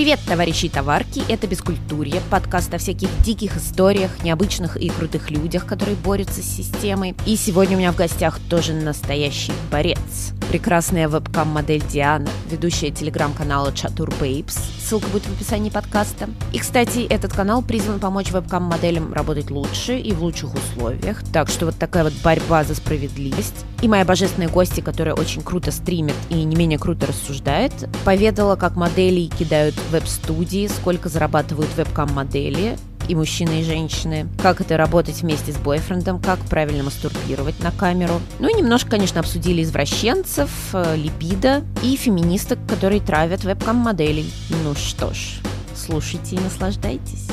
Привет, товарищи и товарки! Это «Бескультурье», подкаст о всяких диких историях, необычных и крутых людях, которые борются с системой. И сегодня у меня в гостях тоже настоящий борец. Прекрасная вебкам-модель Диана, ведущая телеграм-канала Чатур Babes. Ссылка будет в описании подкаста. И, кстати, этот канал призван помочь вебкам-моделям работать лучше и в лучших условиях. Так что вот такая вот борьба за справедливость. И моя божественная гостья, которая очень круто стримит и не менее круто рассуждает, поведала, как модели кидают веб-студии, сколько зарабатывают вебкам-модели, и мужчины, и женщины, как это работать вместе с бойфрендом, как правильно мастурбировать на камеру. Ну и немножко, конечно, обсудили извращенцев, э, либидо и феминисток, которые травят вебкам-моделей. Ну что ж, слушайте и наслаждайтесь.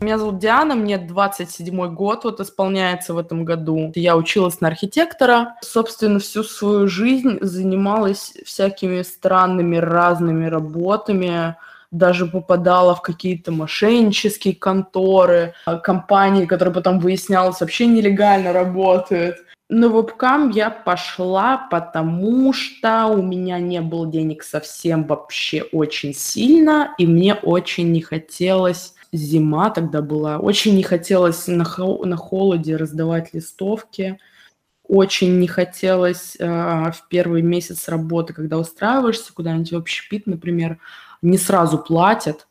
Меня зовут Диана, мне 27 год вот исполняется в этом году. Я училась на архитектора. Собственно, всю свою жизнь занималась всякими странными разными работами, даже попадала в какие-то мошеннические конторы, а, компании, которые потом выяснялось вообще нелегально работают. На вебкам я пошла, потому что у меня не было денег совсем вообще очень сильно, и мне очень не хотелось зима тогда была. Очень не хотелось на, хо- на холоде раздавать листовки. Очень не хотелось э, в первый месяц работы, когда устраиваешься куда-нибудь в общепит, например, не сразу платят,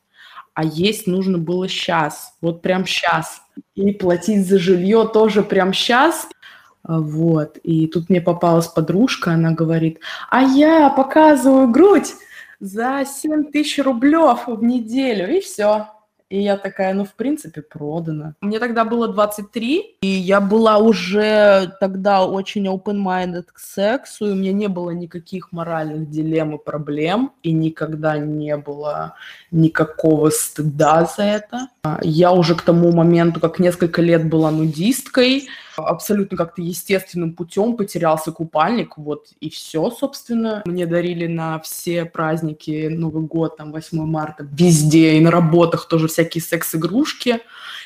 а есть нужно было сейчас, вот прям сейчас. И платить за жилье тоже прям сейчас. Вот. И тут мне попалась подружка, она говорит, а я показываю грудь за 7 тысяч рублев в неделю, и все. И я такая, ну, в принципе, продана. Мне тогда было 23, и я была уже тогда очень open-minded к сексу, и у меня не было никаких моральных дилемм и проблем, и никогда не было никакого стыда за это. Я уже к тому моменту, как несколько лет была нудисткой, абсолютно как-то естественным путем потерялся купальник, вот и все, собственно. Мне дарили на все праздники, Новый год, там, 8 марта, везде, и на работах тоже всякие секс-игрушки.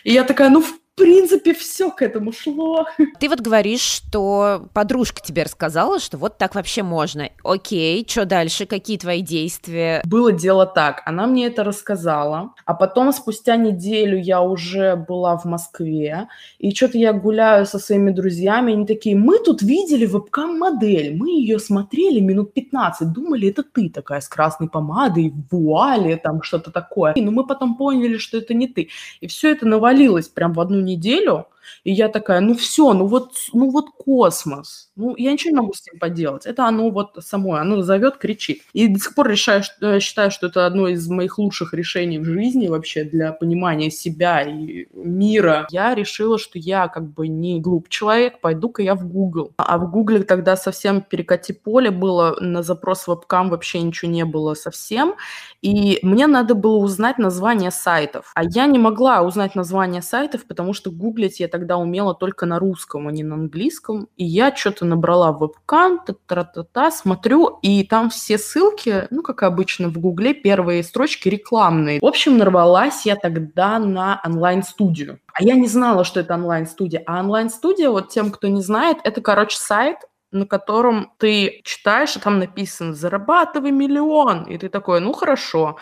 И я такая, ну, в принципе, все к этому шло. Ты вот говоришь, что подружка тебе рассказала, что вот так вообще можно. Окей, что дальше? Какие твои действия? Было дело так. Она мне это рассказала, а потом спустя неделю я уже была в Москве, и что-то я гуляю со своими друзьями, они такие, мы тут видели вебкам-модель, мы ее смотрели минут 15, думали, это ты такая с красной помадой, в вуале, там что-то такое. Но мы потом поняли, что это не ты. И все это навалилось прям в одну неделю, и я такая, ну все, ну вот, ну вот космос. Ну, я ничего не могу с этим поделать. Это оно вот само, оно зовет, кричит. И до сих пор решаю, э, считаю, что это одно из моих лучших решений в жизни вообще для понимания себя и мира. Я решила, что я как бы не глуп человек, пойду-ка я в Google. А в Google тогда совсем перекати поле было, на запрос вебкам вообще ничего не было совсем. И мне надо было узнать название сайтов. А я не могла узнать название сайтов, потому что гуглить я тогда умела только на русском, а не на английском. И я что-то набрала вебкам, та-та-та-та, смотрю, и там все ссылки, ну, как обычно в Гугле, первые строчки рекламные. В общем, нарвалась я тогда на онлайн-студию. А я не знала, что это онлайн-студия. А онлайн-студия, вот тем, кто не знает, это, короче, сайт, на котором ты читаешь, и там написано «Зарабатывай миллион». И ты такой, ну, хорошо.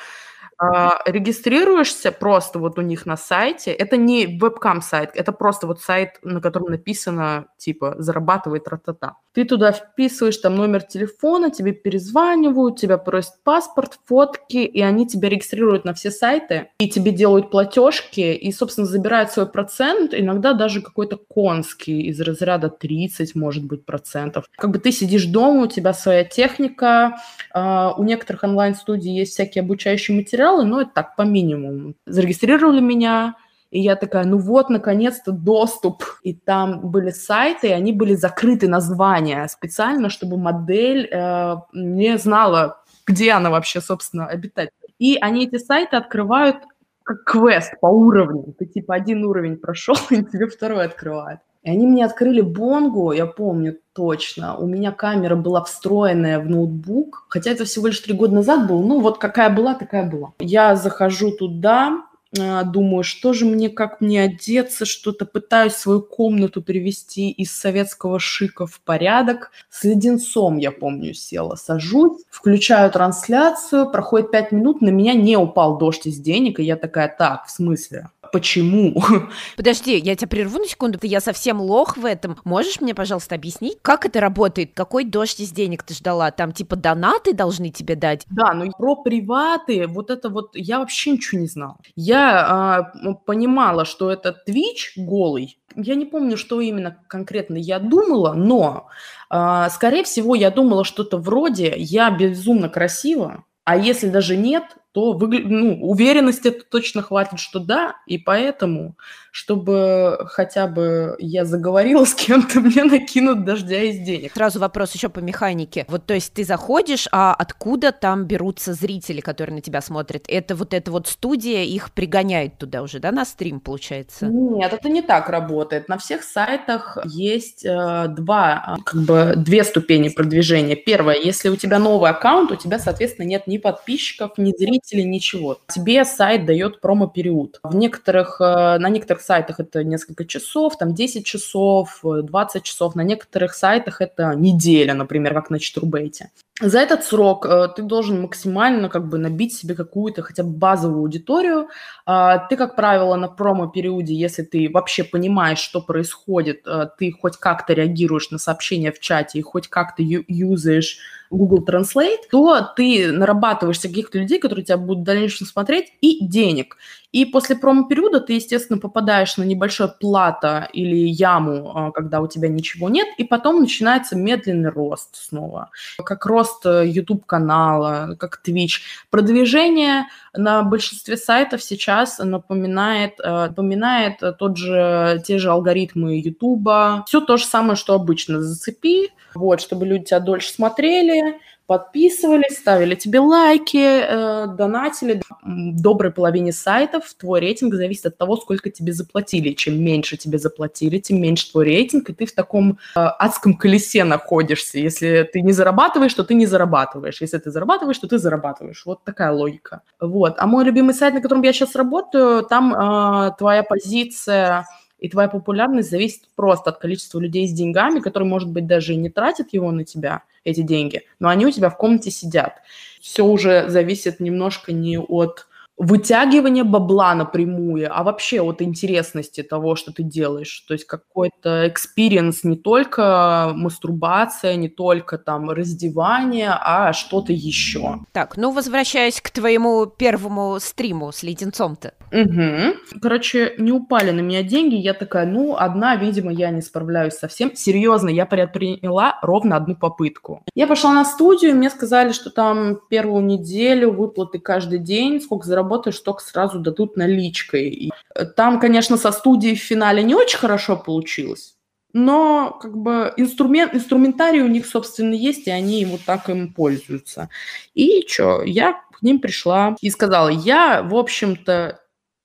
А, регистрируешься просто вот у них на сайте. Это не вебкам-сайт, это просто вот сайт, на котором написано, типа, зарабатывай тра-та-та. Ты туда вписываешь там номер телефона, тебе перезванивают, тебя просят паспорт, фотки, и они тебя регистрируют на все сайты, и тебе делают платежки, и, собственно, забирают свой процент, иногда даже какой-то конский, из разряда 30, может быть, процентов. Как бы ты сидишь дома, у тебя своя техника, э, у некоторых онлайн-студий есть всякие обучающие материалы, но это так, по минимуму. Зарегистрировали меня, и я такая, ну вот, наконец-то доступ. И там были сайты, и они были закрыты названия специально, чтобы модель э, не знала, где она вообще, собственно, обитает. И они эти сайты открывают как квест по уровню. Ты типа один уровень прошел, и тебе второй открывают. И они мне открыли бонгу, я помню точно. У меня камера была встроенная в ноутбук, хотя это всего лишь три года назад было. Ну, вот какая была, такая была. Я захожу туда, а, думаю, что же мне, как мне одеться, что-то пытаюсь свою комнату привести из советского шика в порядок. С леденцом, я помню, села, сажусь, включаю трансляцию, проходит пять минут, на меня не упал дождь из денег, и я такая, так, в смысле? Почему. Подожди, я тебя прерву на секунду. Ты я совсем лох в этом. Можешь мне, пожалуйста, объяснить, как это работает? Какой дождь из денег ты ждала? Там типа донаты должны тебе дать? Да, ну про приваты, вот это вот я вообще ничего не знала. Я а, понимала, что это Twitch голый. Я не помню, что именно конкретно я думала, но, а, скорее всего, я думала что-то вроде «я безумно красива», а если даже нет, то выгля... ну, уверенности точно хватит, что да, и поэтому чтобы хотя бы я заговорила с кем-то, мне накинут дождя из денег. Сразу вопрос еще по механике. Вот, то есть ты заходишь, а откуда там берутся зрители, которые на тебя смотрят? Это вот эта вот студия их пригоняет туда уже, да, на стрим, получается? Нет, это не так работает. На всех сайтах есть э, два, как бы, две ступени продвижения. Первое, если у тебя новый аккаунт, у тебя, соответственно, нет ни подписчиков, ни зрителей, ничего. Тебе сайт дает промо-период. В некоторых, э, на некоторых сайтах это несколько часов, там 10 часов, 20 э, часов. На некоторых сайтах это неделя, например, как на Читурбейте. За этот срок э, ты должен максимально как бы набить себе какую-то хотя бы базовую аудиторию. Э, ты, как правило, на промо-периоде, если ты вообще понимаешь, что происходит, э, ты хоть как-то реагируешь на сообщения в чате и хоть как-то юзаешь Google Translate, то ты нарабатываешь каких-то людей, которые тебя будут в дальнейшем смотреть, и денег. И после промо-периода ты, естественно, попадаешь на небольшое плато или яму, а, когда у тебя ничего нет, и потом начинается медленный рост снова. Как рост э, YouTube-канала, как Twitch. Продвижение на большинстве сайтов сейчас напоминает, э, напоминает тот же, те же алгоритмы YouTube. Все то же самое, что обычно. Зацепи, вот, чтобы люди тебя дольше смотрели, подписывались, ставили тебе лайки, э, донатили. Доброй половине сайтов твой рейтинг зависит от того, сколько тебе заплатили. Чем меньше тебе заплатили, тем меньше твой рейтинг, и ты в таком э, адском колесе находишься. Если ты не зарабатываешь, то ты не зарабатываешь. Если ты зарабатываешь, то ты зарабатываешь. Вот такая логика. Вот. А мой любимый сайт, на котором я сейчас работаю, там э, твоя позиция и твоя популярность зависит просто от количества людей с деньгами, которые, может быть, даже и не тратят его на тебя, эти деньги, но они у тебя в комнате сидят. Все уже зависит немножко не от вытягивание бабла напрямую, а вообще от интересности того, что ты делаешь. То есть какой-то experience, не только мастурбация, не только там раздевание, а что-то еще. Так, ну возвращаясь к твоему первому стриму с леденцом-то. Угу. Короче, не упали на меня деньги, я такая, ну, одна, видимо, я не справляюсь совсем. Серьезно, я предприняла ровно одну попытку. Я пошла на студию, мне сказали, что там первую неделю выплаты каждый день, сколько заработать заработаешь, только сразу дадут наличкой. И там, конечно, со студией в финале не очень хорошо получилось, но как бы инструмент, инструментарий у них, собственно, есть, и они вот так им пользуются. И что, я к ним пришла и сказала, я, в общем-то,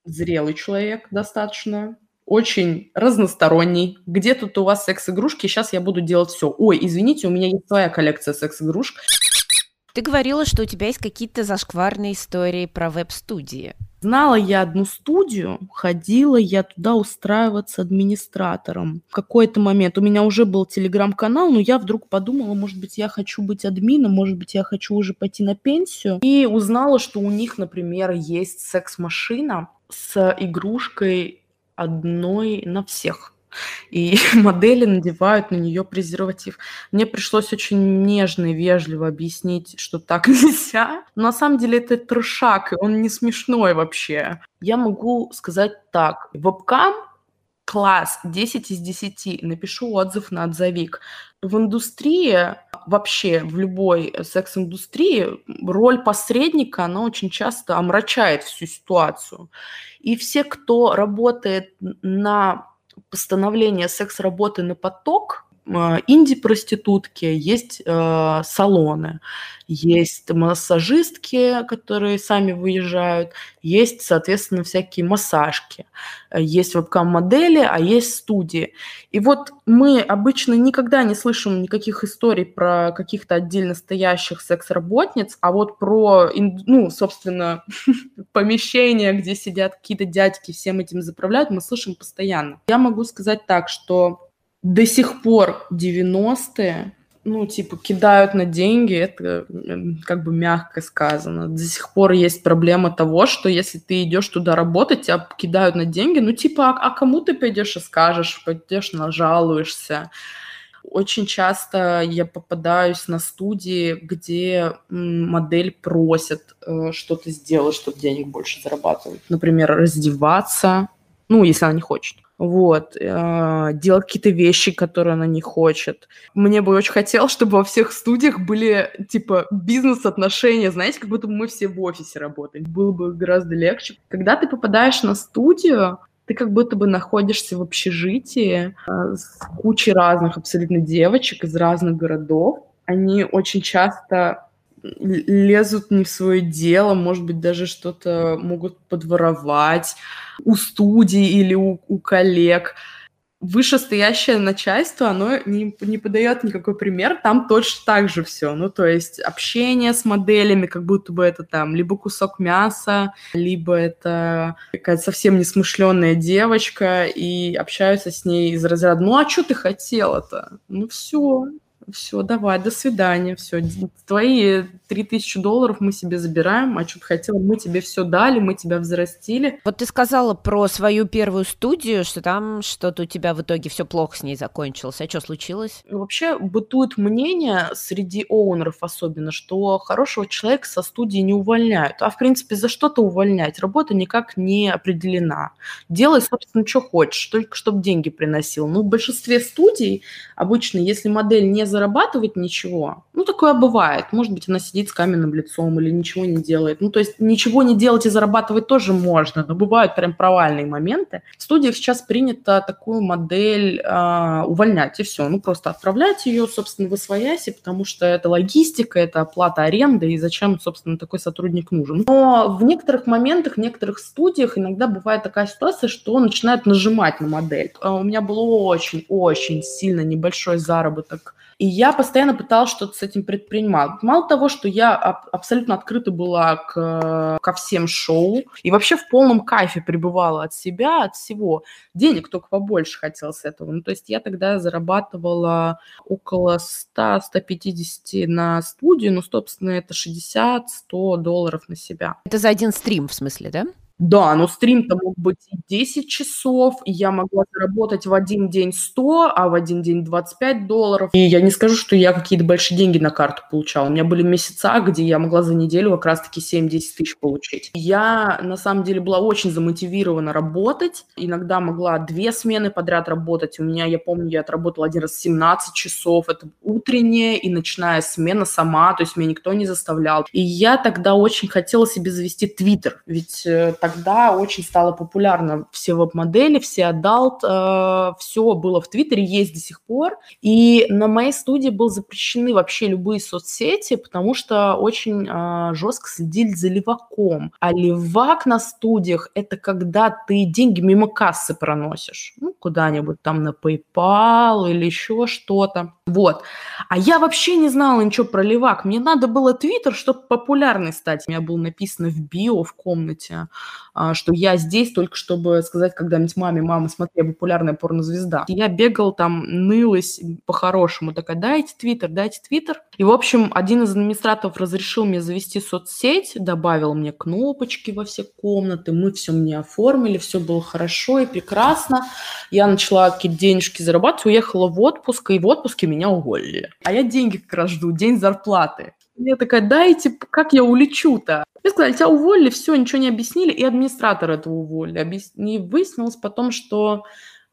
зрелый человек достаточно, очень разносторонний. Где тут у вас секс-игрушки? Сейчас я буду делать все. Ой, извините, у меня есть своя коллекция секс-игрушек. Ты говорила, что у тебя есть какие-то зашкварные истории про веб-студии. Знала я одну студию, ходила я туда устраиваться администратором. В какой-то момент у меня уже был телеграм-канал, но я вдруг подумала, может быть, я хочу быть админом, может быть, я хочу уже пойти на пенсию. И узнала, что у них, например, есть секс-машина с игрушкой одной на всех и модели надевают на нее презерватив. Мне пришлось очень нежно и вежливо объяснить, что так нельзя. Но на самом деле это трешак, и он не смешной вообще. Я могу сказать так. Вебкам класс 10 из 10. Напишу отзыв на отзовик. В индустрии, вообще в любой секс-индустрии, роль посредника, она очень часто омрачает всю ситуацию. И все, кто работает на постановление секс-работы на поток, инди-проститутки, есть э, салоны, есть массажистки, которые сами выезжают, есть, соответственно, всякие массажки, есть вебкам-модели, а есть студии. И вот мы обычно никогда не слышим никаких историй про каких-то отдельно стоящих секс-работниц, а вот про, ну, собственно, помещения, где сидят какие-то дядьки, всем этим заправляют, мы слышим постоянно. Я могу сказать так, что до сих пор 90-е ну, типа, кидают на деньги, это как бы мягко сказано. До сих пор есть проблема того, что если ты идешь туда работать, тебя кидают на деньги, ну, типа, а, а кому ты пойдешь и скажешь, пойдешь нажалуешься. Очень часто я попадаюсь на студии, где модель просит э, что-то сделать, чтобы денег больше зарабатывать. Например, раздеваться, ну, если она не хочет вот, э, делать какие-то вещи, которые она не хочет. Мне бы очень хотелось, чтобы во всех студиях были, типа, бизнес-отношения, знаете, как будто бы мы все в офисе работали. Было бы гораздо легче. Когда ты попадаешь на студию, ты как будто бы находишься в общежитии э, с кучей разных абсолютно девочек из разных городов. Они очень часто лезут не в свое дело, может быть, даже что-то могут подворовать у студии или у, у коллег. Вышестоящее начальство, оно не, не подает никакой пример, там точно так же все. Ну, то есть общение с моделями, как будто бы это там либо кусок мяса, либо это какая-то совсем несмышленная девочка, и общаются с ней из разряда, ну, а что ты хотела-то? Ну, все, все, давай, до свидания, все, твои 3000 долларов мы себе забираем, а что ты хотела, мы тебе все дали, мы тебя взрастили. Вот ты сказала про свою первую студию, что там что-то у тебя в итоге все плохо с ней закончилось, а что случилось? Вообще бытует мнение среди оунеров особенно, что хорошего человека со студии не увольняют, а в принципе за что-то увольнять, работа никак не определена. Делай, собственно, что хочешь, только чтобы деньги приносил. Ну, в большинстве студий обычно, если модель не за зарабатывать ничего. Ну, такое бывает. Может быть, она сидит с каменным лицом или ничего не делает. Ну, то есть ничего не делать и зарабатывать тоже можно, но бывают прям провальные моменты. В студиях сейчас принято такую модель э, увольнять, и все. Ну, просто отправлять ее, собственно, в освояси, потому что это логистика, это оплата аренды, и зачем, собственно, такой сотрудник нужен. Но в некоторых моментах, в некоторых студиях иногда бывает такая ситуация, что начинают нажимать на модель. А у меня был очень-очень сильно небольшой заработок и я постоянно пыталась что-то с этим предпринимать. Мало того, что я аб- абсолютно открыта была к, ко всем шоу и вообще в полном кайфе пребывала от себя, от всего. Денег только побольше хотел с этого. Ну, то есть я тогда зарабатывала около 100-150 на студию, ну, собственно, это 60-100 долларов на себя. Это за один стрим, в смысле, да? Да, но стрим-то мог быть и 10 часов, и я могла заработать в один день 100, а в один день 25 долларов. И я не скажу, что я какие-то большие деньги на карту получала. У меня были месяца, где я могла за неделю как раз-таки 7-10 тысяч получить. Я, на самом деле, была очень замотивирована работать. Иногда могла две смены подряд работать. У меня, я помню, я отработала один раз 17 часов. Это утренняя и ночная смена сама, то есть меня никто не заставлял. И я тогда очень хотела себе завести твиттер, ведь э, тогда очень стало популярно все веб-модели, все adult, э, все было в Твиттере, есть до сих пор. И на моей студии был запрещены вообще любые соцсети, потому что очень э, жестко следили за леваком. А левак на студиях – это когда ты деньги мимо кассы проносишь. Ну, куда-нибудь там на PayPal или еще что-то. Вот. А я вообще не знала ничего про левак. Мне надо было Твиттер, чтобы популярный стать. У меня было написано в био в комнате а, что я здесь только чтобы сказать когда-нибудь маме, мама, смотри, я популярная порнозвезда. Я бегал там, нылась по-хорошему, такая, дайте твиттер, дайте твиттер. И, в общем, один из администраторов разрешил мне завести соцсеть, добавил мне кнопочки во все комнаты, мы все мне оформили, все было хорошо и прекрасно. Я начала какие-то денежки зарабатывать, уехала в отпуск, и в отпуске меня уволили. А я деньги как раз жду, день зарплаты. Я такая, дайте, как я улечу-то? Мне сказали, тебя уволили, все, ничего не объяснили, и администратор этого уволили. Объяс... И выяснилось потом, что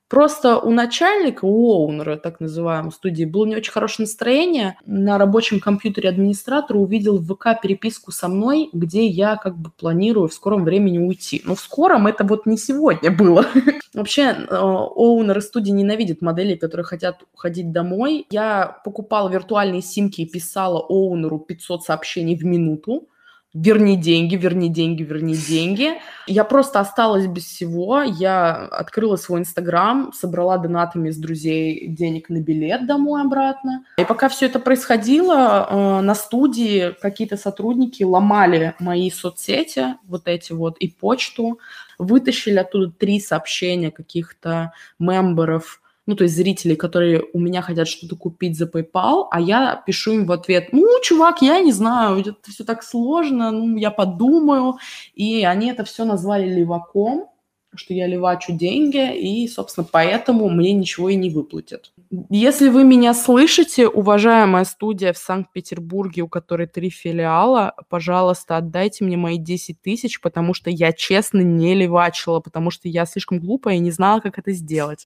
Просто у начальника, у оунера, так называемой студии, было не очень хорошее настроение. На рабочем компьютере администратора увидел в ВК переписку со мной, где я как бы планирую в скором времени уйти. Но в скором это вот не сегодня было. Вообще, э, оунеры студии ненавидят моделей, которые хотят уходить домой. Я покупала виртуальные симки и писала оунеру 500 сообщений в минуту верни деньги, верни деньги, верни деньги. Я просто осталась без всего. Я открыла свой Инстаграм, собрала донатами с друзей денег на билет домой обратно. И пока все это происходило, э, на студии какие-то сотрудники ломали мои соцсети, вот эти вот, и почту, вытащили оттуда три сообщения каких-то мемберов ну, то есть зрителей, которые у меня хотят что-то купить за PayPal, а я пишу им в ответ, ну, чувак, я не знаю, это все так сложно, ну, я подумаю. И они это все назвали леваком, что я левачу деньги, и, собственно, поэтому мне ничего и не выплатят. Если вы меня слышите, уважаемая студия в Санкт-Петербурге, у которой три филиала, пожалуйста, отдайте мне мои 10 тысяч, потому что я честно не левачила, потому что я слишком глупая и не знала, как это сделать.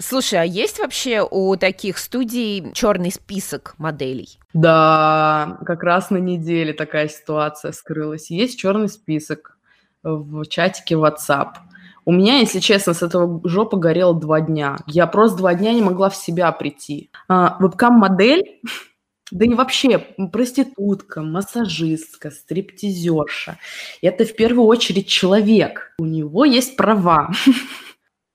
Слушай, а есть вообще у таких студий черный список моделей? Да, как раз на неделе такая ситуация скрылась. Есть черный список в чатике WhatsApp. У меня, если честно, с этого жопа горела два дня. Я просто два дня не могла в себя прийти. А, вебкам-модель, да и вообще проститутка, массажистка, стриптизерша. Это в первую очередь человек. У него есть права.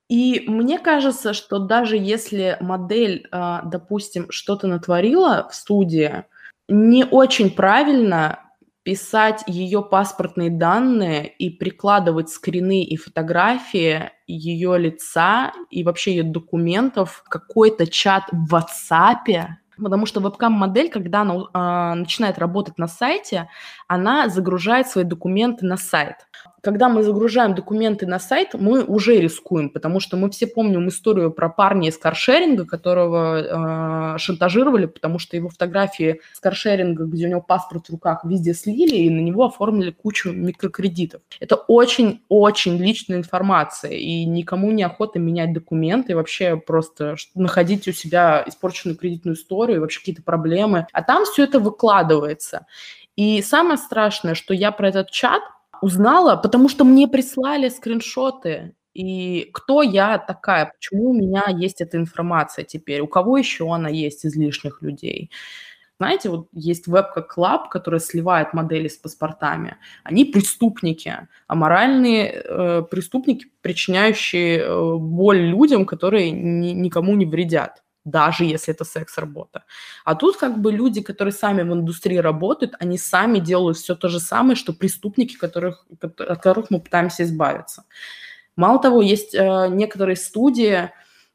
И мне кажется, что даже если модель, а, допустим, что-то натворила в студии, не очень правильно писать ее паспортные данные и прикладывать скрины и фотографии ее лица и вообще ее документов в какой-то чат в WhatsApp, Потому что вебкам-модель, когда она э, начинает работать на сайте, она загружает свои документы на сайт когда мы загружаем документы на сайт, мы уже рискуем, потому что мы все помним историю про парня из каршеринга, которого э, шантажировали, потому что его фотографии с каршеринга, где у него паспорт в руках, везде слили, и на него оформили кучу микрокредитов. Это очень-очень личная информация, и никому не охота менять документы, и вообще просто находить у себя испорченную кредитную историю, и вообще какие-то проблемы. А там все это выкладывается. И самое страшное, что я про этот чат Узнала, потому что мне прислали скриншоты. И кто я такая? Почему у меня есть эта информация теперь? У кого еще она есть из лишних людей? Знаете, вот есть вебка Club, которая сливает модели с паспортами. Они преступники, аморальные э, преступники, причиняющие э, боль людям, которые ни, никому не вредят даже если это секс-работа. А тут как бы люди, которые сами в индустрии работают, они сами делают все то же самое, что преступники, которых, от которых мы пытаемся избавиться. Мало того, есть э, некоторые студии,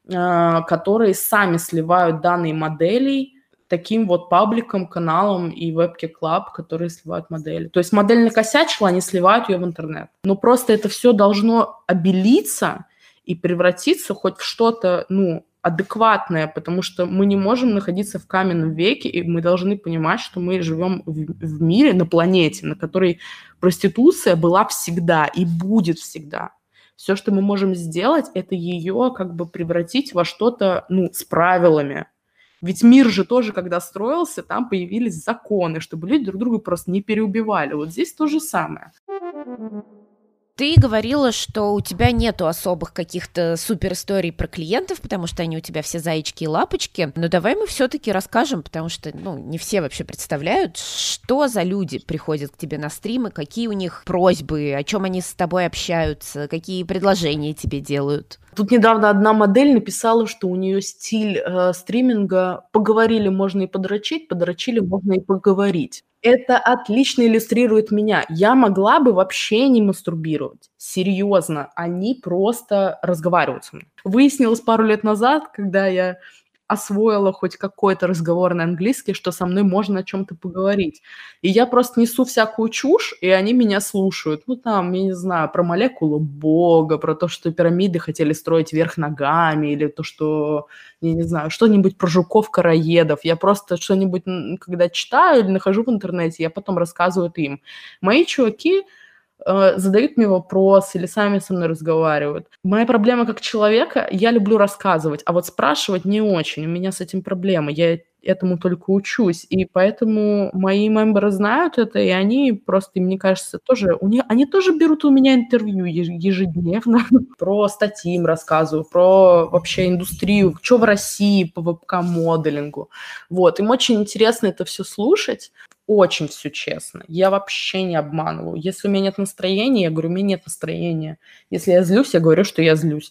э, которые сами сливают данные моделей таким вот пабликом, каналом и вебки клаб, которые сливают модели. То есть модель накосячила, они сливают ее в интернет. Но просто это все должно обелиться и превратиться хоть в что-то, ну, адекватное, потому что мы не можем находиться в каменном веке, и мы должны понимать, что мы живем в, в мире, на планете, на которой проституция была всегда и будет всегда. Все, что мы можем сделать, это ее как бы превратить во что-то, ну, с правилами. Ведь мир же тоже, когда строился, там появились законы, чтобы люди друг друга просто не переубивали. Вот здесь то же самое. Ты говорила, что у тебя нету особых каких-то супер историй про клиентов, потому что они у тебя все заячки и лапочки. Но давай мы все-таки расскажем, потому что, ну, не все вообще представляют, что за люди приходят к тебе на стримы, какие у них просьбы, о чем они с тобой общаются, какие предложения тебе делают. Тут недавно одна модель написала, что у нее стиль э, стриминга «поговорили, можно и подрочить, подрочили, можно и поговорить». Это отлично иллюстрирует меня. Я могла бы вообще не мастурбировать. Серьезно, они просто разговаривают со мной. Выяснилось пару лет назад, когда я освоила хоть какой-то разговор на английский, что со мной можно о чем-то поговорить. И я просто несу всякую чушь, и они меня слушают. Ну, там, я не знаю, про молекулу Бога, про то, что пирамиды хотели строить вверх ногами, или то, что, я не знаю, что-нибудь про жуков-караедов. Я просто что-нибудь, когда читаю или нахожу в интернете, я потом рассказываю им. Мои чуваки задают мне вопрос или сами со мной разговаривают. Моя проблема как человека, я люблю рассказывать, а вот спрашивать не очень. У меня с этим проблема. Я этому только учусь. И поэтому мои мемберы знают это, и они просто, мне кажется, тоже, у них, они тоже берут у меня интервью ежедневно. Про статьи им рассказываю, про вообще индустрию, что в России по вебкам-моделингу. Вот, им очень интересно это все слушать очень все честно. Я вообще не обманываю. Если у меня нет настроения, я говорю, у меня нет настроения. Если я злюсь, я говорю, что я злюсь.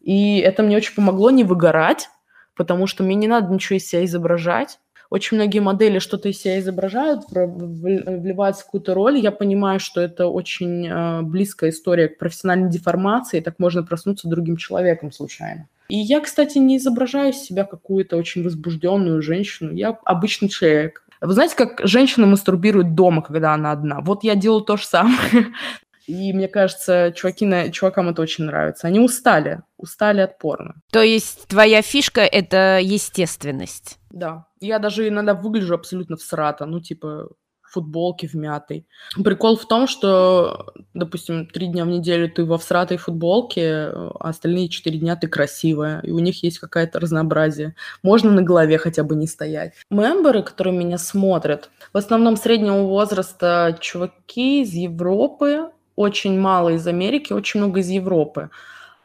И это мне очень помогло не выгорать, потому что мне не надо ничего из себя изображать. Очень многие модели что-то из себя изображают, вливаются в какую-то роль. Я понимаю, что это очень э, близкая история к профессиональной деформации, так можно проснуться другим человеком случайно. И я, кстати, не изображаю из себя какую-то очень возбужденную женщину. Я обычный человек. Вы знаете, как женщина мастурбирует дома, когда она одна? Вот я делаю то же самое. И мне кажется, чуваки, чувакам это очень нравится. Они устали, устали от порно. То есть твоя фишка — это естественность? Да. Я даже иногда выгляжу абсолютно всрато. Ну, типа, футболки в мятой. Прикол в том, что, допустим, три дня в неделю ты во всратой футболке, а остальные четыре дня ты красивая, и у них есть какое-то разнообразие. Можно на голове хотя бы не стоять. Мемберы, которые меня смотрят, в основном среднего возраста чуваки из Европы, очень мало из Америки, очень много из Европы.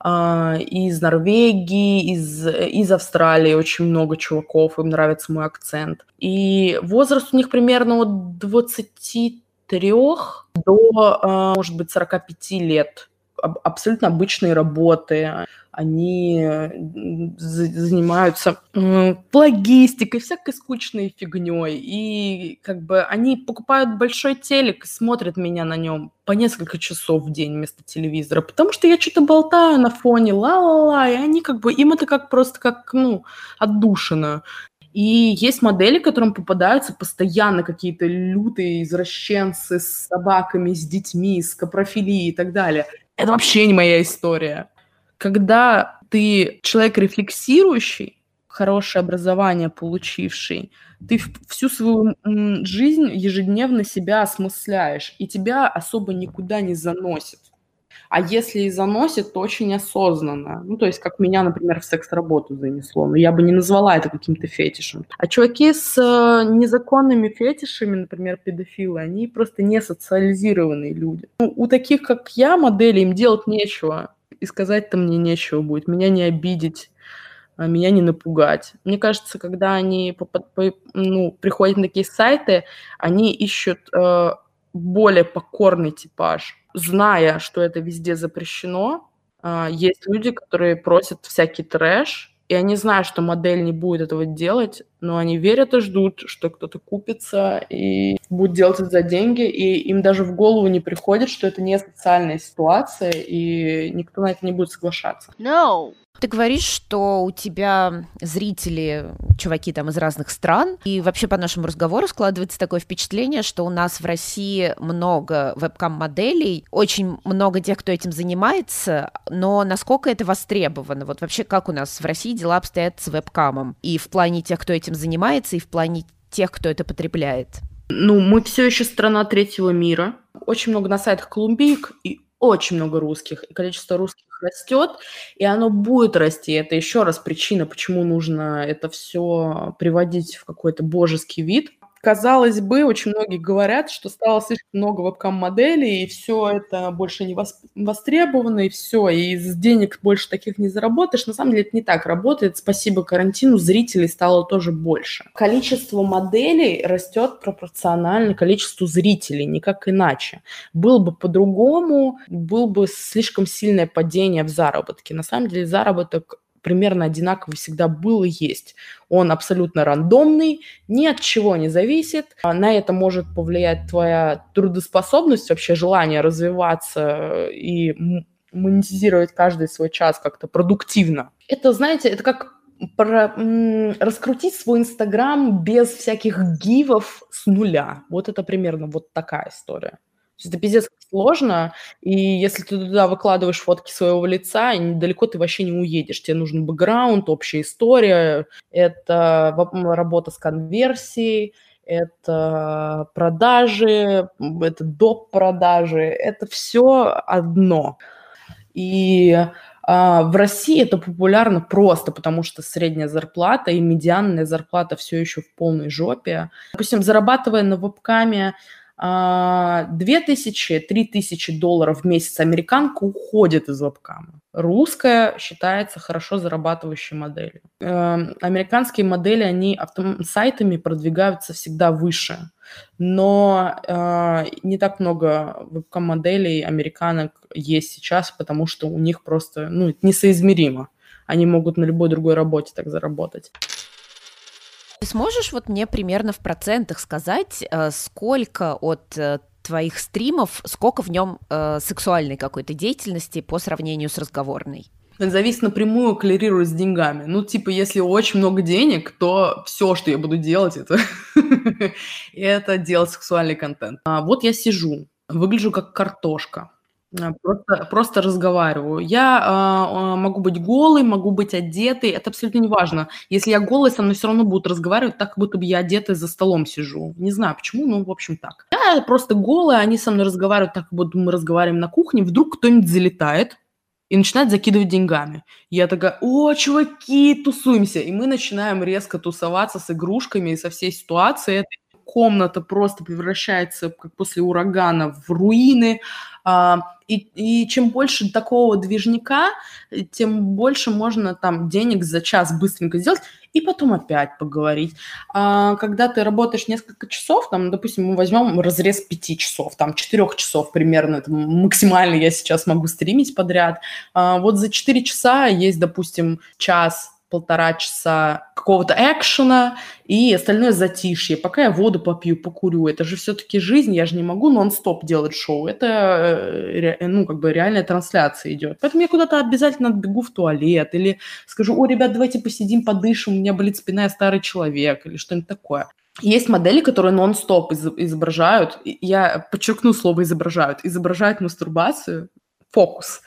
Uh, из Норвегии, из, из Австралии очень много чуваков, им нравится мой акцент. И возраст у них примерно от 23 до, uh, может быть, 45 лет. Абсолютно обычные работы они занимаются логистикой, всякой скучной фигней. И как бы они покупают большой телек и смотрят меня на нем по несколько часов в день вместо телевизора, потому что я что-то болтаю на фоне, ла-ла-ла, и они как бы, им это как просто как, ну, отдушина. И есть модели, которым попадаются постоянно какие-то лютые извращенцы с собаками, с детьми, с капрофилией и так далее. Это вообще не моя история когда ты человек рефлексирующий, хорошее образование получивший, ты всю свою жизнь ежедневно себя осмысляешь, и тебя особо никуда не заносит. А если и заносит, то очень осознанно. Ну, то есть, как меня, например, в секс-работу занесло. Но я бы не назвала это каким-то фетишем. А чуваки с э, незаконными фетишами, например, педофилы, они просто не социализированные люди. Ну, у таких, как я, модели, им делать нечего и сказать-то мне нечего будет, меня не обидеть, а, меня не напугать. Мне кажется, когда они ну, приходят на такие сайты, они ищут э, более покорный типаж, зная, что это везде запрещено. Э, есть люди, которые просят всякий трэш, и они знают, что модель не будет этого делать, но они верят и ждут, что кто-то купится и будет делать это за деньги, и им даже в голову не приходит, что это не социальная ситуация, и никто на это не будет соглашаться. No. Ты говоришь, что у тебя зрители, чуваки там из разных стран, и вообще по нашему разговору складывается такое впечатление, что у нас в России много вебкам-моделей, очень много тех, кто этим занимается, но насколько это востребовано? Вот вообще как у нас в России дела обстоят с вебкамом? И в плане тех, кто этим занимается, и в плане тех, кто это потребляет? Ну, мы все еще страна третьего мира. Очень много на сайтах колумбийк и очень много русских, и количество русских растет, и оно будет расти. Это еще раз причина, почему нужно это все приводить в какой-то божеский вид, Казалось бы, очень многие говорят, что стало слишком много вебкам-моделей, и все это больше не востребовано, и все, и из денег больше таких не заработаешь. На самом деле это не так работает. Спасибо карантину, зрителей стало тоже больше. Количество моделей растет пропорционально количеству зрителей, никак иначе. Было бы по-другому, было бы слишком сильное падение в заработке. На самом деле заработок примерно одинаковый всегда был и есть. Он абсолютно рандомный, ни от чего не зависит. А на это может повлиять твоя трудоспособность, вообще желание развиваться и монетизировать каждый свой час как-то продуктивно. Это, знаете, это как про, раскрутить свой Инстаграм без всяких гивов с нуля. Вот это примерно вот такая история это пиздец сложно, и если ты туда выкладываешь фотки своего лица, далеко ты вообще не уедешь. Тебе нужен бэкграунд, общая история, это работа с конверсией, это продажи, это доп. продажи, это все одно. И а, в России это популярно просто потому, что средняя зарплата и медианная зарплата все еще в полной жопе. Допустим, зарабатывая на вебкаме 2000-3000 долларов в месяц американка уходит из вебкама. Русская считается хорошо зарабатывающей моделью. Эм, американские модели, они сайтами продвигаются всегда выше. Но э, не так много вебкам-моделей американок есть сейчас, потому что у них просто ну, несоизмеримо. Они могут на любой другой работе так заработать. Ты сможешь вот мне примерно в процентах сказать, э, сколько от э, твоих стримов, сколько в нем э, сексуальной какой-то деятельности по сравнению с разговорной? Зависит напрямую коррелирует с деньгами. Ну, типа, если очень много денег, то все, что я буду делать, это, это делать сексуальный контент. А вот я сижу, выгляжу как картошка. А, просто, просто разговариваю. Я э, могу быть голой, могу быть одетой, это абсолютно не важно. Если я голая, со мной все равно будут разговаривать так, будто бы я одетая за столом сижу. Не знаю почему, но в общем так. Я просто голая, они со мной разговаривают так, как будто мы разговариваем на кухне. Вдруг кто-нибудь залетает и начинает закидывать деньгами. Я такая, о, чуваки, тусуемся. И мы начинаем резко тусоваться с игрушками и со всей ситуацией. Комната просто превращается, как после урагана, в руины а, и, и чем больше такого движника, тем больше можно там денег за час быстренько сделать и потом опять поговорить. А, когда ты работаешь несколько часов, там, допустим, мы возьмем разрез пяти часов, там, четырех часов примерно, это максимально я сейчас могу стримить подряд. А, вот за четыре часа есть, допустим, час полтора часа какого-то экшена и остальное затишье. Пока я воду попью, покурю. Это же все-таки жизнь, я же не могу нон-стоп делать шоу. Это, э, ну, как бы реальная трансляция идет. Поэтому я куда-то обязательно бегу в туалет или скажу, о, ребят, давайте посидим, подышим, у меня болит спина, я старый человек или что-нибудь такое. Есть модели, которые нон-стоп изображают, я подчеркну слово изображают, изображают мастурбацию, фокус.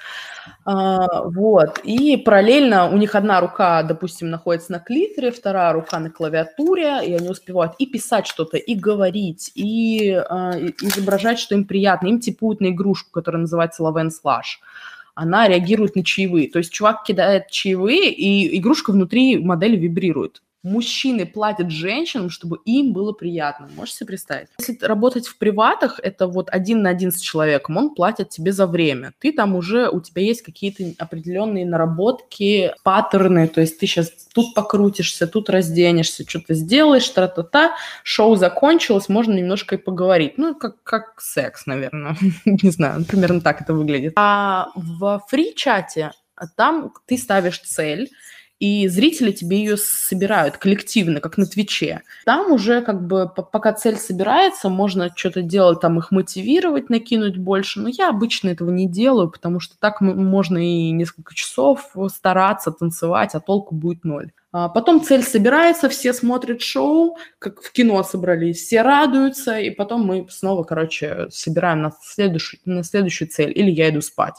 А, вот. И параллельно у них одна рука, допустим, находится на клиторе, вторая рука на клавиатуре, и они успевают и писать что-то, и говорить, и, а, и изображать, что им приятно. Им типуют на игрушку, которая называется Love and Slash она реагирует на чаевые. То есть чувак кидает чаевые, и игрушка внутри модели вибрирует мужчины платят женщинам, чтобы им было приятно. Можете себе представить? Если работать в приватах, это вот один на один с человеком, он платит тебе за время. Ты там уже, у тебя есть какие-то определенные наработки, паттерны, то есть ты сейчас тут покрутишься, тут разденешься, что-то сделаешь, тра-та-та, шоу закончилось, можно немножко и поговорить. Ну, как, как секс, наверное. Не знаю, примерно так это выглядит. А в фри-чате там ты ставишь цель, и зрители тебе ее собирают коллективно, как на Твиче. Там уже как бы пока цель собирается, можно что-то делать, там их мотивировать, накинуть больше, но я обычно этого не делаю, потому что так можно и несколько часов стараться танцевать, а толку будет ноль. А потом цель собирается, все смотрят шоу, как в кино собрались, все радуются, и потом мы снова, короче, собираем на следующую, на следующую цель, или я иду спать.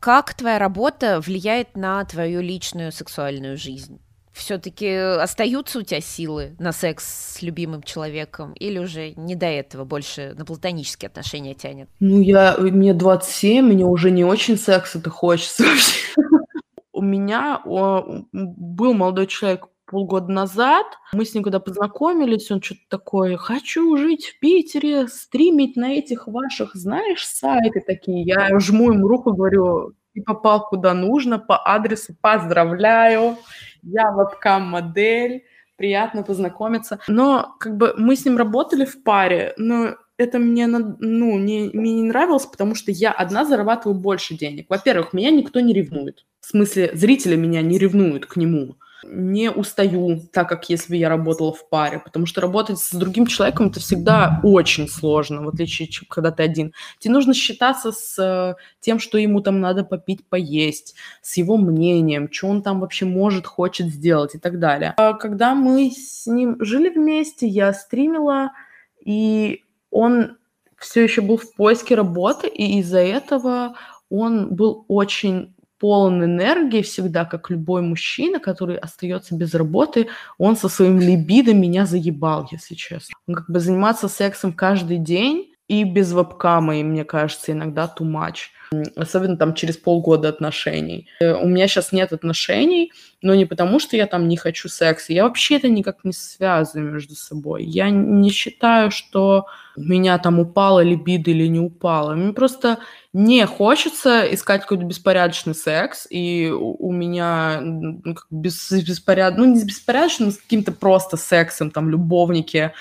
Как твоя работа влияет на твою личную сексуальную жизнь? Все-таки остаются у тебя силы на секс с любимым человеком, или уже не до этого, больше на платонические отношения тянет? Ну, я, мне 27, мне уже не очень секс это хочется вообще. У меня был молодой человек полгода назад. Мы с ним когда познакомились, он что-то такое, хочу жить в Питере, стримить на этих ваших, знаешь, сайты такие. Я жму ему руку, говорю, ты попал куда нужно, по адресу поздравляю, я вебкам-модель, приятно познакомиться. Но как бы мы с ним работали в паре, но это мне, ну, не, мне не нравилось, потому что я одна зарабатываю больше денег. Во-первых, меня никто не ревнует. В смысле, зрители меня не ревнуют к нему не устаю, так как если бы я работала в паре, потому что работать с другим человеком это всегда очень сложно, в отличие, от когда ты один. Тебе нужно считаться с э, тем, что ему там надо попить, поесть, с его мнением, что он там вообще может, хочет сделать и так далее. А когда мы с ним жили вместе, я стримила, и он все еще был в поиске работы, и из-за этого он был очень полон энергии всегда, как любой мужчина, который остается без работы, он со своим либидо меня заебал, если честно. Он как бы заниматься сексом каждый день и без вебкама, и мне кажется, иногда too much. Особенно там через полгода отношений. Э, у меня сейчас нет отношений, но не потому, что я там не хочу секса. Я вообще это никак не связываю между собой. Я не считаю, что у меня там упала либидо или не упала. Мне просто не хочется искать какой-то беспорядочный секс, и у меня ну, беспоряд... ну не беспорядочным, с каким-то просто сексом, там, любовники,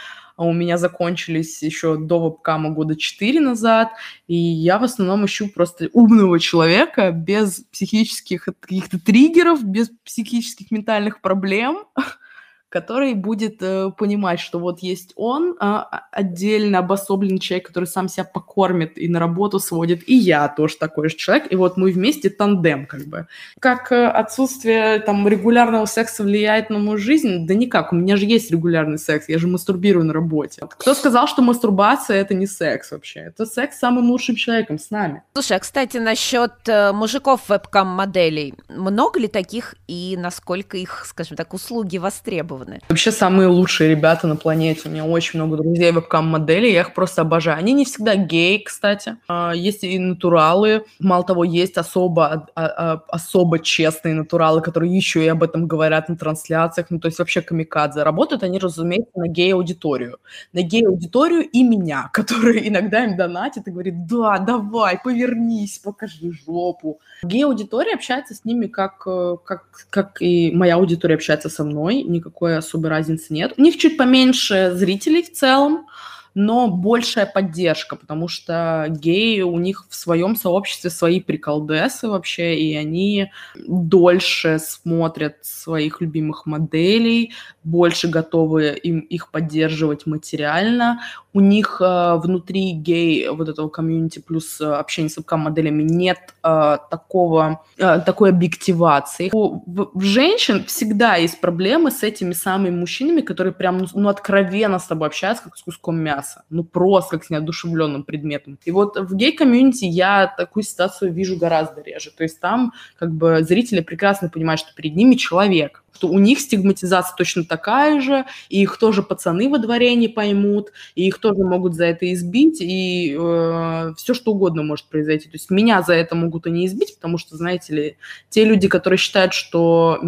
у меня закончились еще до вебкама года 4 назад, и я в основном ищу просто умного человека без психических каких-то триггеров, без психических ментальных проблем, который будет э, понимать, что вот есть он, а, отдельно обособленный человек, который сам себя покормит и на работу сводит, и я тоже такой же человек, и вот мы вместе тандем как бы. Как э, отсутствие там регулярного секса влияет на мою жизнь? Да никак, у меня же есть регулярный секс, я же мастурбирую на работе. Кто сказал, что мастурбация это не секс вообще? Это секс с самым лучшим человеком, с нами. Слушай, а кстати, насчет э, мужиков вебкам-моделей, много ли таких и насколько их, скажем так, услуги востребованы? Востребованы. Вообще самые лучшие ребята на планете. У меня очень много друзей вебкам-моделей, я их просто обожаю. Они не всегда геи, кстати. А, есть и натуралы. Мало того, есть особо, а, а, особо честные натуралы, которые еще и об этом говорят на трансляциях. Ну, то есть вообще камикадзе. Работают они, разумеется, на гей-аудиторию. На гей-аудиторию и меня, который иногда им донатит и говорит, да, давай, повернись, покажи жопу. Гей-аудитория общается с ними как, э, как, как и моя аудитория общается со мной. Никакой никакой особой разницы нет. У них чуть поменьше зрителей в целом, но большая поддержка, потому что геи, у них в своем сообществе свои приколдесы вообще, и они дольше смотрят своих любимых моделей, больше готовы им их поддерживать материально. У них э, внутри гей вот этого комьюнити плюс э, общение с вебкам-моделями нет э, такого, э, такой объективации. У в, женщин всегда есть проблемы с этими самыми мужчинами, которые прям ну, откровенно с тобой общаются, как с куском мяса. Ну, просто как с неодушевленным предметом. И вот в гей-комьюнити я такую ситуацию вижу гораздо реже. То есть там как бы зрители прекрасно понимают, что перед ними человек, что у них стигматизация точно такая же, и их тоже пацаны во дворе не поймут, и их тоже могут за это избить, и э, все что угодно может произойти. То есть меня за это могут и не избить, потому что, знаете ли, те люди, которые считают, что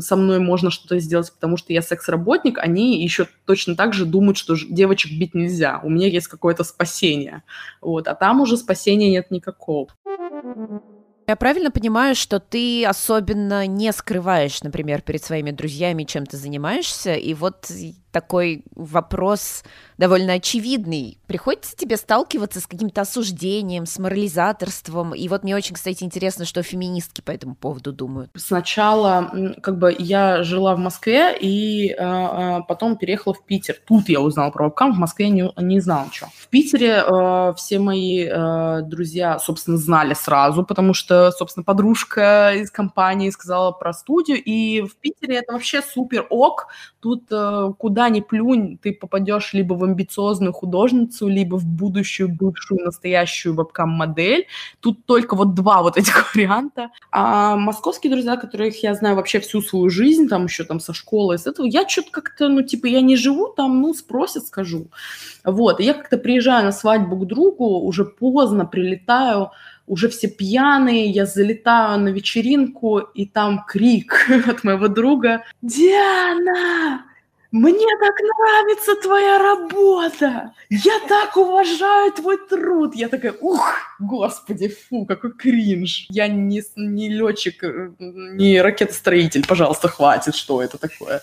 со мной можно что-то сделать, потому что я секс-работник, они еще точно так же думают, что девочек бить нельзя. У меня есть какое-то спасение. Вот. А там уже спасения нет никакого. Я правильно понимаю, что ты особенно не скрываешь, например, перед своими друзьями, чем ты занимаешься, и вот такой вопрос довольно очевидный. Приходится тебе сталкиваться с каким-то осуждением, с морализаторством? И вот мне очень, кстати, интересно, что феминистки по этому поводу думают. Сначала как бы я жила в Москве и э, потом переехала в Питер. Тут я узнала про вебкам, в Москве не, не знала ничего. В Питере э, все мои э, друзья, собственно, знали сразу, потому что, собственно, подружка из компании сказала про студию, и в Питере это вообще супер ок. Тут э, куда ни плюнь, ты попадешь либо в амбициозную художницу, либо в будущую бывшую настоящую вебкам-модель. Тут только вот два вот этих варианта. А московские друзья, которых я знаю вообще всю свою жизнь, там еще там со школы, с этого, я что-то как-то, ну, типа, я не живу там, ну, спросят, скажу. Вот, и я как-то приезжаю на свадьбу к другу, уже поздно прилетаю, уже все пьяные, я залетаю на вечеринку, и там крик от моего друга «Диана, мне так нравится твоя работа! Я так уважаю твой труд! Я такая, ух, господи, фу, какой кринж. Я не, не летчик, э, не ракетостроитель, пожалуйста, хватит, что это такое.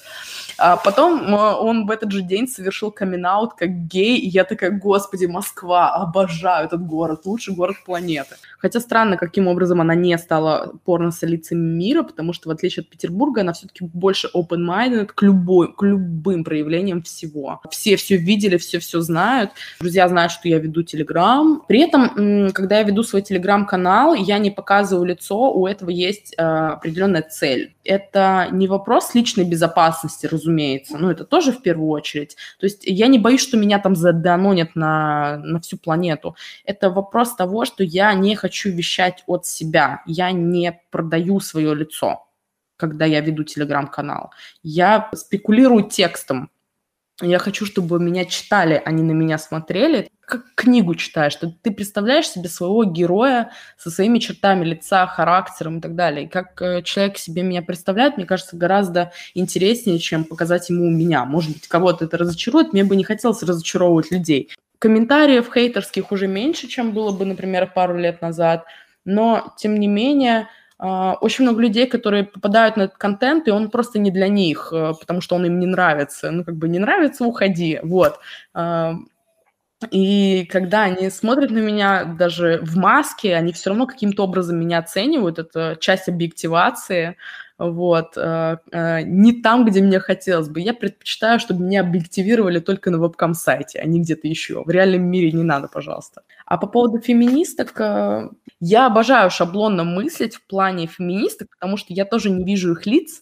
А потом э, он в этот же день совершил камин как гей, и я такая, господи, Москва, обожаю этот город, лучший город планеты. Хотя странно, каким образом она не стала порно-столицей мира, потому что, в отличие от Петербурга, она все-таки больше open-minded к, любой, к любым проявлениям всего. Все все видели, все все знают. Друзья знают, что я веду Телеграм. При этом, когда я веду свой Телеграм-канал, я не показываю лицо, у этого есть э, определенная цель. Это не вопрос личной безопасности, разумеется, разумеется. Ну, это тоже в первую очередь. То есть я не боюсь, что меня там заданонят на, на всю планету. Это вопрос того, что я не хочу вещать от себя. Я не продаю свое лицо когда я веду телеграм-канал. Я спекулирую текстом, я хочу, чтобы меня читали, а не на меня смотрели. Как книгу читаешь, что ты представляешь себе своего героя со своими чертами лица, характером и так далее. И как э, человек себе меня представляет, мне кажется, гораздо интереснее, чем показать ему меня. Может быть, кого-то это разочарует, мне бы не хотелось разочаровывать людей. Комментариев хейтерских уже меньше, чем было бы, например, пару лет назад. Но, тем не менее, очень много людей, которые попадают на этот контент, и он просто не для них, э, потому что он им не нравится. Ну, как бы не нравится, уходи, вот. А, и когда они смотрят на меня даже в маске, они все равно каким-то образом меня оценивают. Это часть объективации вот, э, э, не там, где мне хотелось бы. Я предпочитаю, чтобы меня объективировали только на вебкам-сайте, а не где-то еще. В реальном мире не надо, пожалуйста. А по поводу феминисток, э, я обожаю шаблонно мыслить в плане феминисток, потому что я тоже не вижу их лиц,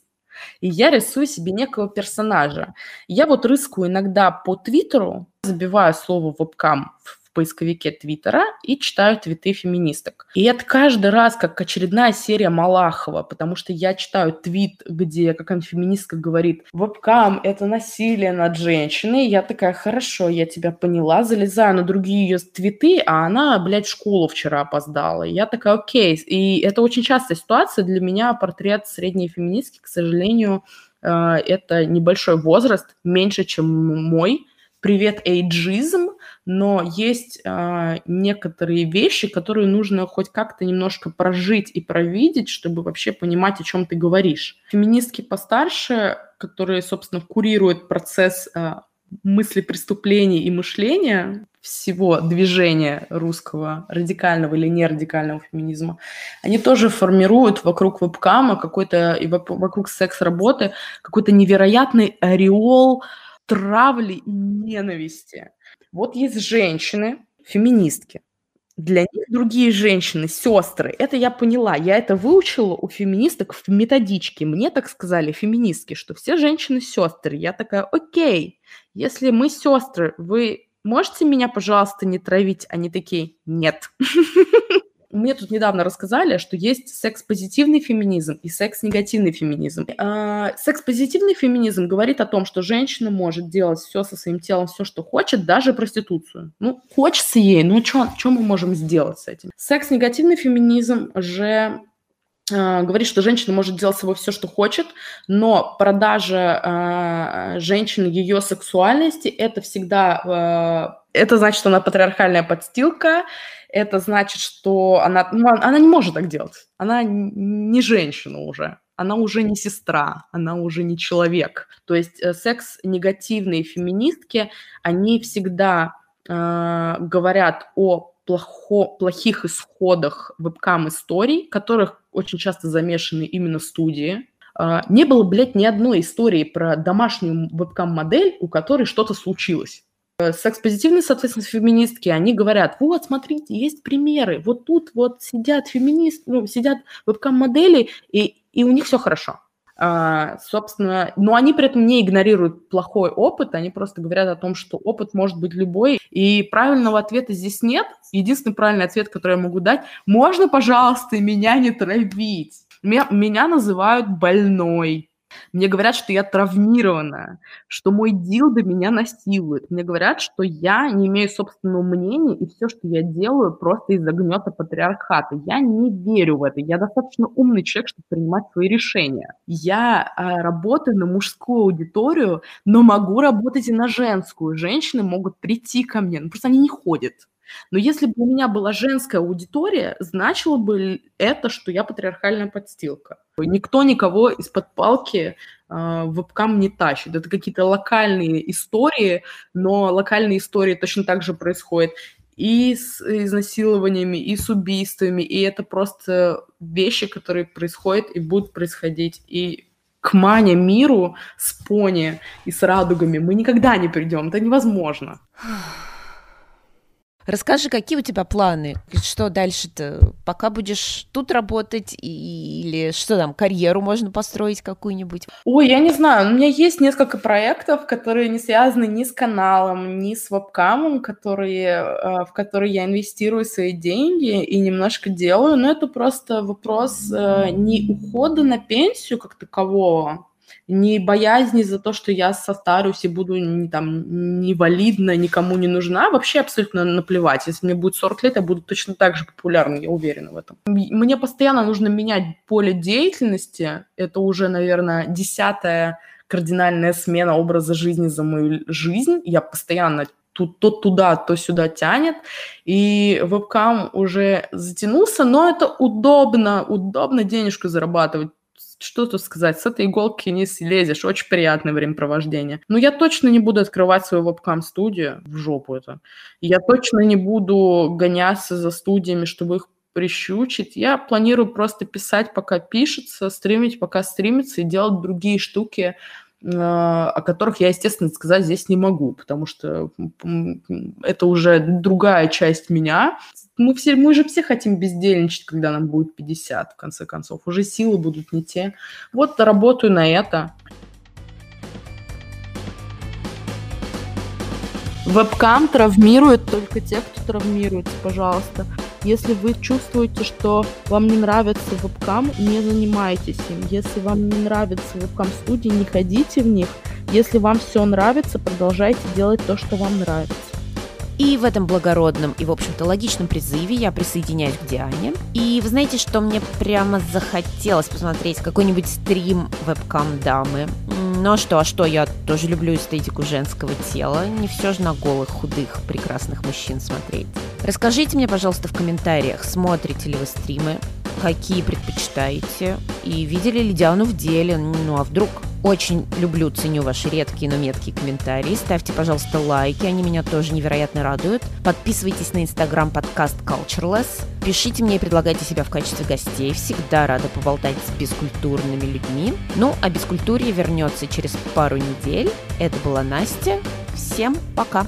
и я рисую себе некого персонажа. Я вот рыскаю иногда по Твиттеру, забиваю слово вебкам поисковике Твиттера и читаю твиты феминисток. И это каждый раз как очередная серия Малахова, потому что я читаю твит, где какая-нибудь феминистка говорит, вебкам – это насилие над женщиной. Я такая, хорошо, я тебя поняла, залезаю на другие ее твиты, а она, блядь, в школу вчера опоздала. И я такая, окей. И это очень частая ситуация. Для меня портрет средней феминистки, к сожалению, э, это небольшой возраст, меньше, чем мой. Привет, эйджизм но есть э, некоторые вещи, которые нужно хоть как-то немножко прожить и провидеть, чтобы вообще понимать, о чем ты говоришь. Феминистки постарше, которые, собственно, курируют процесс э, мысли преступлений и мышления всего движения русского радикального или нерадикального феминизма, они тоже формируют вокруг вебкама какой-то и вокруг секс-работы какой-то невероятный ореол травли и ненависти. Вот есть женщины, феминистки. Для них другие женщины, сестры. Это я поняла. Я это выучила у феминисток в методичке. Мне так сказали феминистки, что все женщины сестры. Я такая, окей, если мы сестры, вы можете меня, пожалуйста, не травить? Они такие, нет. Мне тут недавно рассказали, что есть секс-позитивный феминизм и секс-негативный феминизм. А, секс-позитивный феминизм говорит о том, что женщина может делать все со своим телом, все, что хочет, даже проституцию. Ну, хочется ей, ну что мы можем сделать с этим? Секс-негативный феминизм же говорит, что женщина может делать с собой все, что хочет, но продажа э, женщины ее сексуальности это всегда э, это значит, что она патриархальная подстилка, это значит, что она, ну, она не может так делать. Она не женщина уже. Она уже не сестра, она уже не человек. То есть э, секс-негативные феминистки, они всегда э, говорят о плохо, плохих исходах вебкам-историй, которых очень часто замешаны именно студии. Э, не было, блядь, ни одной истории про домашнюю вебкам-модель, у которой что-то случилось. Э, секс-позитивные, соответственно, феминистки, они говорят, вот, смотрите, есть примеры, вот тут вот сидят феминисты, ну, сидят вебкам-модели, и, и у них все хорошо. А, собственно, но они при этом не игнорируют плохой опыт, они просто говорят о том, что опыт может быть любой, и правильного ответа здесь нет. Единственный правильный ответ, который я могу дать, можно, пожалуйста, меня не травить. Меня, меня называют больной, мне говорят, что я травмированная, что мой дилдо меня насилует. Мне говорят, что я не имею собственного мнения, и все, что я делаю, просто из-за гнета патриархата. Я не верю в это. Я достаточно умный человек, чтобы принимать свои решения. Я э, работаю на мужскую аудиторию, но могу работать и на женскую. Женщины могут прийти ко мне, но просто они не ходят. Но если бы у меня была женская аудитория, значило бы это, что я патриархальная подстилка. Никто никого из-под палки э, вебкам не тащит. Это какие-то локальные истории, но локальные истории точно так же происходят и с изнасилованиями, и с убийствами, и это просто вещи, которые происходят и будут происходить. И к Мане миру с пони и с радугами мы никогда не придем, это невозможно. Расскажи, какие у тебя планы? Что дальше-то? Пока будешь тут работать или что там, карьеру можно построить какую-нибудь? Ой, я не знаю. У меня есть несколько проектов, которые не связаны ни с каналом, ни с вебкамом, которые, э, в которые я инвестирую свои деньги и немножко делаю. Но это просто вопрос э, не ухода на пенсию как такового, не боязни за то, что я состарюсь и буду не, там, невалидна, никому не нужна, вообще абсолютно наплевать. Если мне будет 40 лет, я буду точно так же популярна, я уверена в этом. Мне постоянно нужно менять поле деятельности. Это уже, наверное, десятая кардинальная смена образа жизни за мою жизнь. Я постоянно тут, то туда, то сюда тянет, и вебкам уже затянулся, но это удобно, удобно денежку зарабатывать что тут сказать, с этой иголки не слезешь, очень приятное времяпровождение. Но я точно не буду открывать свою вебкам-студию, в жопу это. Я точно не буду гоняться за студиями, чтобы их прищучить. Я планирую просто писать, пока пишется, стримить, пока стримится, и делать другие штуки, о которых я, естественно, сказать здесь не могу, потому что это уже другая часть меня. Мы, все, мы же все хотим бездельничать, когда нам будет 50, в конце концов. Уже силы будут не те. Вот работаю на это. Вебкам травмирует только тех, кто травмируется, пожалуйста. Если вы чувствуете, что вам не нравится вебкам, не занимайтесь им. Если вам не нравится вебкам-студии, не ходите в них. Если вам все нравится, продолжайте делать то, что вам нравится. И в этом благородном и, в общем-то, логичном призыве я присоединяюсь к Диане. И вы знаете, что мне прямо захотелось посмотреть какой-нибудь стрим вебкам-дамы. Ну а что, а что, я тоже люблю эстетику женского тела. Не все же на голых, худых, прекрасных мужчин смотреть. Расскажите мне, пожалуйста, в комментариях, смотрите ли вы стримы, какие предпочитаете, и видели ли Диану в деле, ну а вдруг? Очень люблю, ценю ваши редкие, но меткие комментарии. Ставьте, пожалуйста, лайки, они меня тоже невероятно радуют. Подписывайтесь на инстаграм подкаст Cultureless. Пишите мне и предлагайте себя в качестве гостей. Всегда рада поболтать с бескультурными людьми. Ну, а бескультурье вернется через пару недель. Это была Настя. Всем пока!